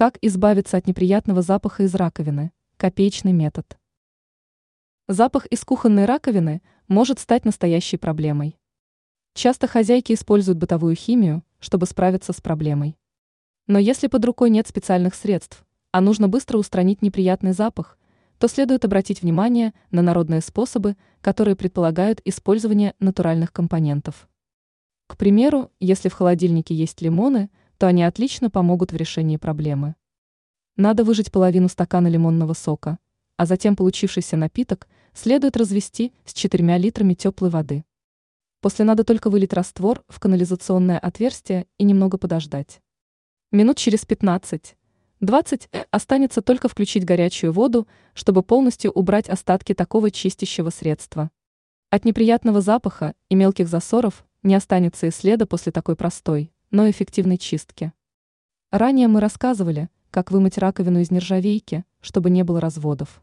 Как избавиться от неприятного запаха из раковины? Копеечный метод. Запах из кухонной раковины может стать настоящей проблемой. Часто хозяйки используют бытовую химию, чтобы справиться с проблемой. Но если под рукой нет специальных средств, а нужно быстро устранить неприятный запах, то следует обратить внимание на народные способы, которые предполагают использование натуральных компонентов. К примеру, если в холодильнике есть лимоны, то они отлично помогут в решении проблемы. Надо выжать половину стакана лимонного сока, а затем получившийся напиток следует развести с 4 литрами теплой воды. После надо только вылить раствор в канализационное отверстие и немного подождать. Минут через 15 20 останется только включить горячую воду, чтобы полностью убрать остатки такого чистящего средства. От неприятного запаха и мелких засоров не останется и следа после такой простой, но эффективной чистки. Ранее мы рассказывали, как вымыть раковину из нержавейки, чтобы не было разводов.